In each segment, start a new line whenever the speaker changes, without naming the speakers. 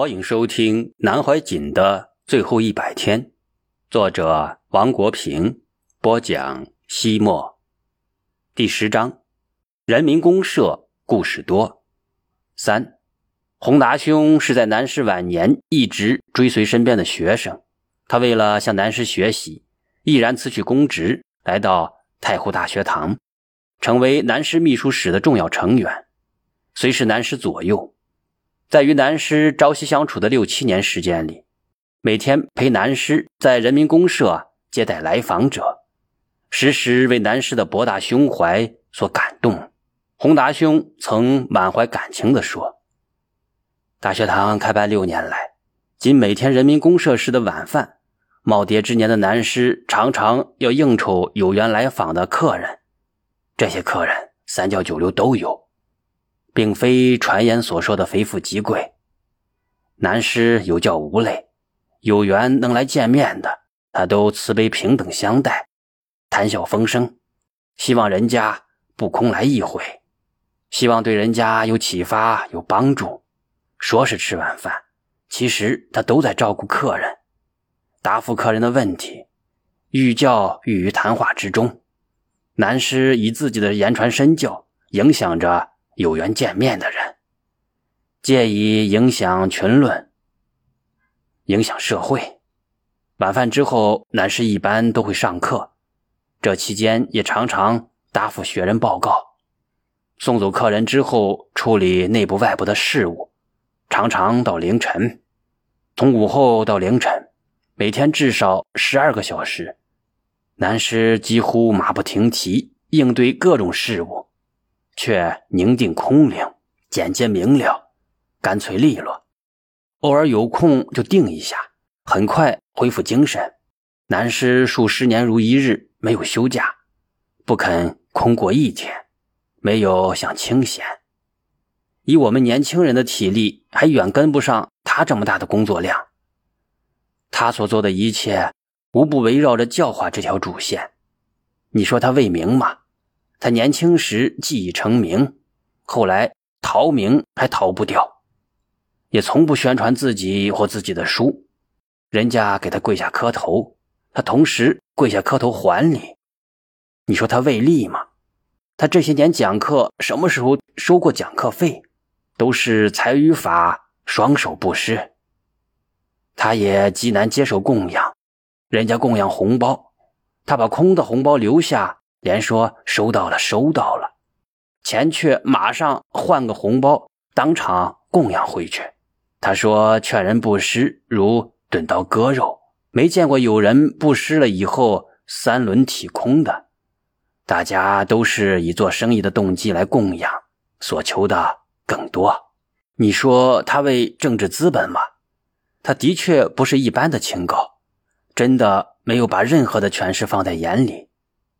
欢迎收听南怀瑾的最后一百天，作者王国平播讲。西墨第十章，人民公社故事多。三，宏达兄是在南师晚年一直追随身边的学生，他为了向南师学习，毅然辞去公职，来到太湖大学堂，成为南师秘书室的重要成员，随侍南师左右。在与南师朝夕相处的六七年时间里，每天陪南师在人民公社接待来访者，时时为南师的博大胸怀所感动。宏达兄曾满怀感情地说：“大学堂开办六年来，仅每天人民公社时的晚饭，耄耋之年的南师常常要应酬有缘来访的客人，这些客人三教九流都有。”并非传言所说的非富即贵，南师有教无类，有缘能来见面的，他都慈悲平等相待，谈笑风生，希望人家不空来一回，希望对人家有启发有帮助。说是吃晚饭，其实他都在照顾客人，答复客人的问题，寓教寓于谈话之中。南师以自己的言传身教，影响着。有缘见面的人，借以影响群论，影响社会。晚饭之后，男师一般都会上课，这期间也常常答复学人报告，送走客人之后，处理内部外部的事务，常常到凌晨。从午后到凌晨，每天至少十二个小时，男师几乎马不停蹄应对各种事务。却宁静空灵，简洁明了，干脆利落。偶尔有空就定一下，很快恢复精神。南师数十年如一日，没有休假，不肯空过一天，没有享清闲。以我们年轻人的体力，还远跟不上他这么大的工作量。他所做的一切，无不围绕着教化这条主线。你说他为名吗？他年轻时技艺成名，后来逃名还逃不掉，也从不宣传自己或自己的书。人家给他跪下磕头，他同时跪下磕头还礼。你说他为利吗？他这些年讲课，什么时候收过讲课费？都是才与法双手布施。他也极难接受供养，人家供养红包，他把空的红包留下。连说收到了，收到了，钱却马上换个红包，当场供养回去。他说：“劝人布施如钝刀割肉，没见过有人布施了以后三轮体空的。大家都是以做生意的动机来供养，所求的更多。你说他为政治资本吗？他的确不是一般的清高，真的没有把任何的权势放在眼里。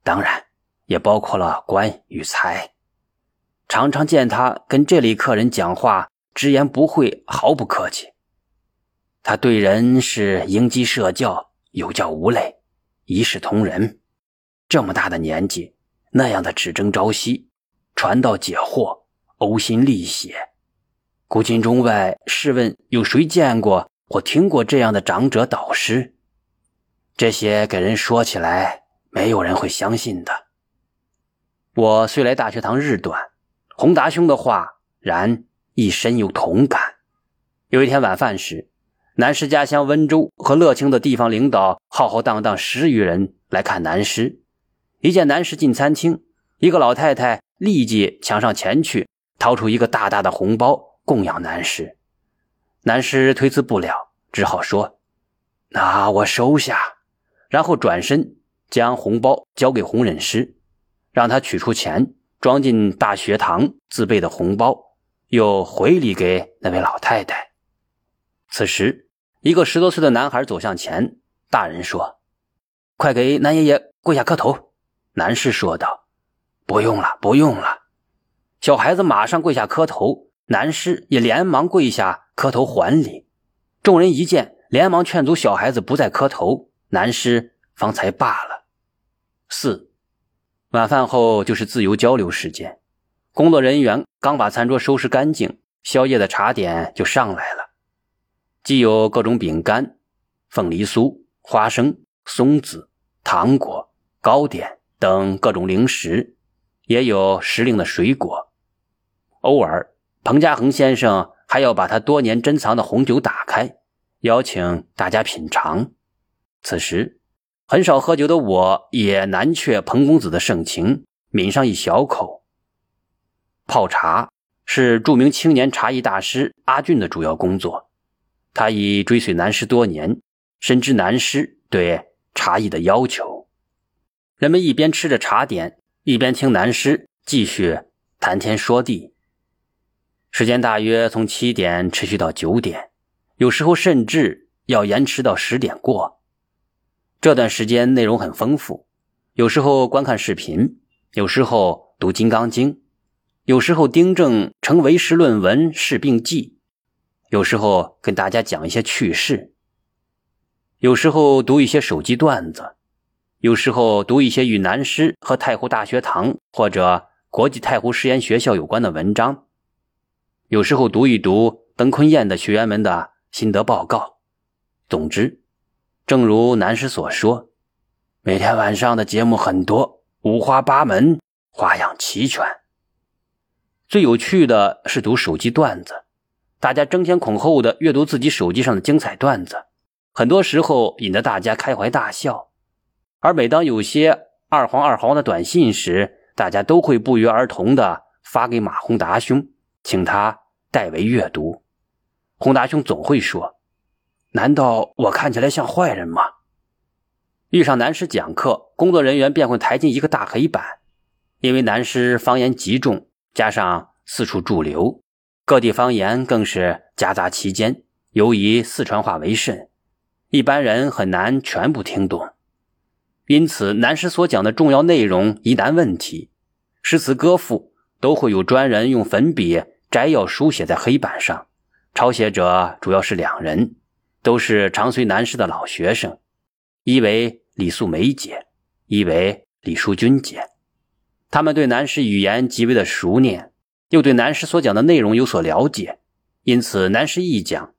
当然。”也包括了官与财，常常见他跟这类客人讲话，直言不讳，毫不客气。他对人是迎击社教，有教无类，一视同仁。这么大的年纪，那样的只争朝夕，传道解惑，呕心沥血。古今中外，试问有谁见过或听过这样的长者导师？这些给人说起来，没有人会相信的。我虽来大学堂日短，宏达兄的话然亦深有同感。有一天晚饭时，南师家乡温州和乐清的地方领导浩浩荡荡十余人来看南师。一见南师进餐厅，一个老太太立即抢上前去，掏出一个大大的红包供养南师。南师推辞不了，只好说：“那我收下。”然后转身将红包交给红忍师。让他取出钱，装进大学堂自备的红包，又回礼给那位老太太。此时，一个十多岁的男孩走向前，大人说：“快给南爷爷跪下磕头。”男士说道：“不用了，不用了。”小孩子马上跪下磕头，男士也连忙跪下磕头还礼。众人一见，连忙劝阻小孩子不再磕头，男士方才罢了。四。晚饭后就是自由交流时间，工作人员刚把餐桌收拾干净，宵夜的茶点就上来了。既有各种饼干、凤梨酥、花生、松子、糖果、糕点等各种零食，也有时令的水果。偶尔，彭家恒先生还要把他多年珍藏的红酒打开，邀请大家品尝。此时，很少喝酒的我也难却彭公子的盛情，抿上一小口。泡茶是著名青年茶艺大师阿俊的主要工作。他已追随南师多年，深知南师对茶艺的要求。人们一边吃着茶点，一边听南师继续谈天说地。时间大约从七点持续到九点，有时候甚至要延迟到十点过。这段时间内容很丰富，有时候观看视频，有时候读《金刚经》，有时候订正成为时论文试病记。有时候跟大家讲一些趣事，有时候读一些手机段子，有时候读一些与南师和太湖大学堂或者国际太湖实验学校有关的文章，有时候读一读邓坤燕的学员们的心得报告。总之，正如南师所说，每天晚上的节目很多，五花八门，花样齐全。最有趣的是读手机段子。大家争先恐后的阅读自己手机上的精彩段子，很多时候引得大家开怀大笑。而每当有些二黄二黄的短信时，大家都会不约而同的发给马宏达兄，请他代为阅读。宏达兄总会说：“难道我看起来像坏人吗？”遇上南师讲课，工作人员便会抬进一个大黑板，因为南师方言极重，加上四处驻留。各地方言更是夹杂其间，尤以四川话为甚，一般人很难全部听懂。因此，南师所讲的重要内容、疑难问题、诗词歌赋，都会有专人用粉笔摘要书写在黑板上。抄写者主要是两人，都是常随南师的老学生，一为李素梅姐，一为李淑君姐。他们对南师语言极为的熟练。又对南师所讲的内容有所了解，因此南师一讲，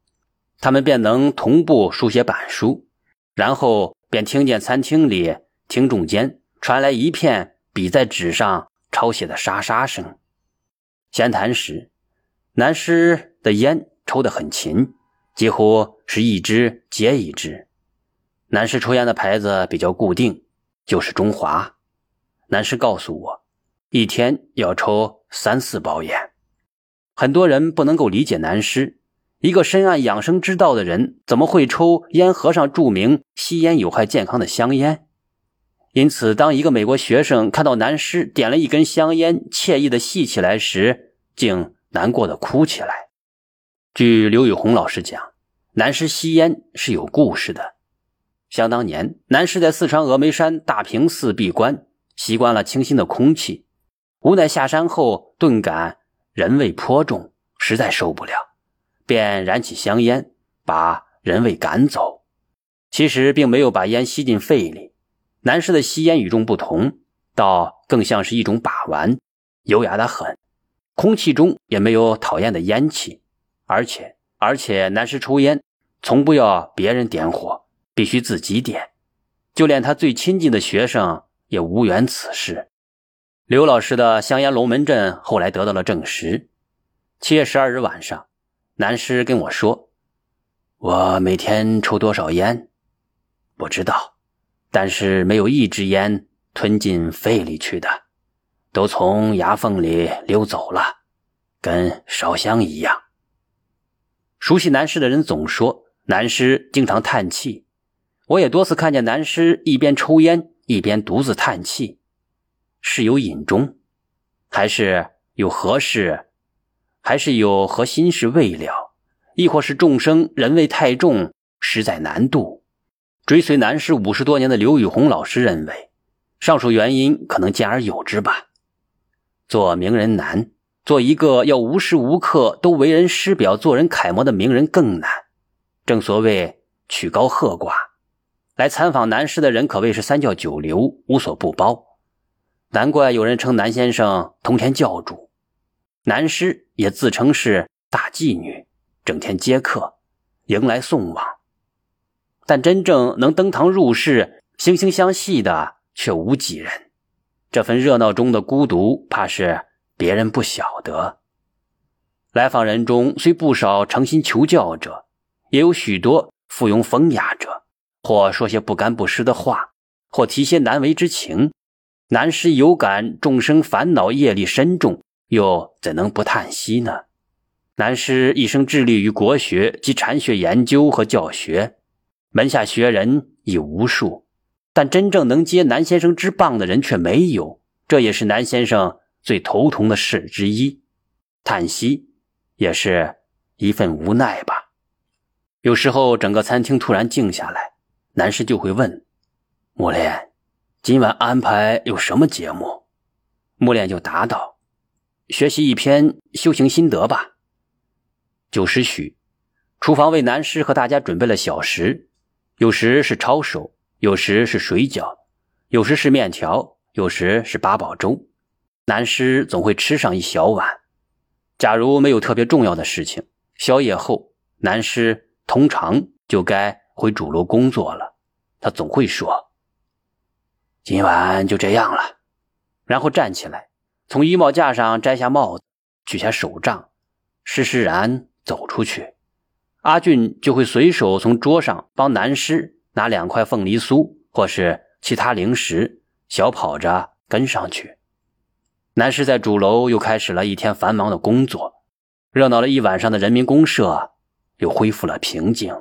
他们便能同步书写板书，然后便听见餐厅里听众间传来一片笔在纸上抄写的沙沙声。闲谈时，南师的烟抽得很勤，几乎是一支接一支。男士抽烟的牌子比较固定，就是中华。男士告诉我，一天要抽。三四包烟，很多人不能够理解男师，一个深谙养生之道的人，怎么会抽烟盒上注明吸烟有害健康的香烟？因此，当一个美国学生看到男师点了一根香烟，惬意的吸起来时，竟难过的哭起来。据刘宇红老师讲，南师吸烟是有故事的。想当年，南师在四川峨眉山大平寺闭关，习惯了清新的空气。无奈下山后顿感人味颇重，实在受不了，便燃起香烟，把人味赶走。其实并没有把烟吸进肺里。南师的吸烟与众不同，倒更像是一种把玩，优雅的很。空气中也没有讨厌的烟气，而且而且南师抽烟从不要别人点火，必须自己点，就连他最亲近的学生也无缘此事。刘老师的香烟龙门阵后来得到了证实。七月十二日晚上，南师跟我说：“我每天抽多少烟，不知道，但是没有一支烟吞进肺里去的，都从牙缝里溜走了，跟烧香一样。”熟悉南师的人总说，南师经常叹气。我也多次看见南师一边抽烟一边独自叹气。是有隐衷，还是有何事，还是有何心事未了，亦或是众生人味太重，实在难度。追随南师五十多年的刘宇红老师认为，上述原因可能兼而有之吧。做名人难，做一个要无时无刻都为人师表、做人楷模的名人更难。正所谓曲高和寡，来参访南师的人可谓是三教九流，无所不包。难怪有人称南先生通天教主，南师也自称是大妓女，整天接客，迎来送往。但真正能登堂入室、惺惺相惜的却无几人。这份热闹中的孤独，怕是别人不晓得。来访人中虽不少诚心求教者，也有许多附庸风雅者，或说些不干不湿的话，或提些难为之情。南师有感众生烦恼业力深重，又怎能不叹息呢？南师一生致力于国学及禅学研究和教学，门下学人已无数，但真正能接南先生之棒的人却没有，这也是南先生最头疼的事之一。叹息。也是一份无奈吧。有时候，整个餐厅突然静下来，男士就会问：“木莲，今晚安排有什么节目？”木莲就答道：“学习一篇修行心得吧。”九时许，厨房为男士和大家准备了小食，有时是抄手，有时是水饺，有时是面条，有时是八宝粥。男士总会吃上一小碗。假如没有特别重要的事情，宵夜后，南师通常就该回主楼工作了。他总会说：“今晚就这样了。”然后站起来，从衣帽架上摘下帽子，取下手杖，施施然走出去。阿俊就会随手从桌上帮南师拿两块凤梨酥或是其他零食，小跑着跟上去。南师在主楼又开始了一天繁忙的工作，热闹了一晚上的人民公社又恢复了平静。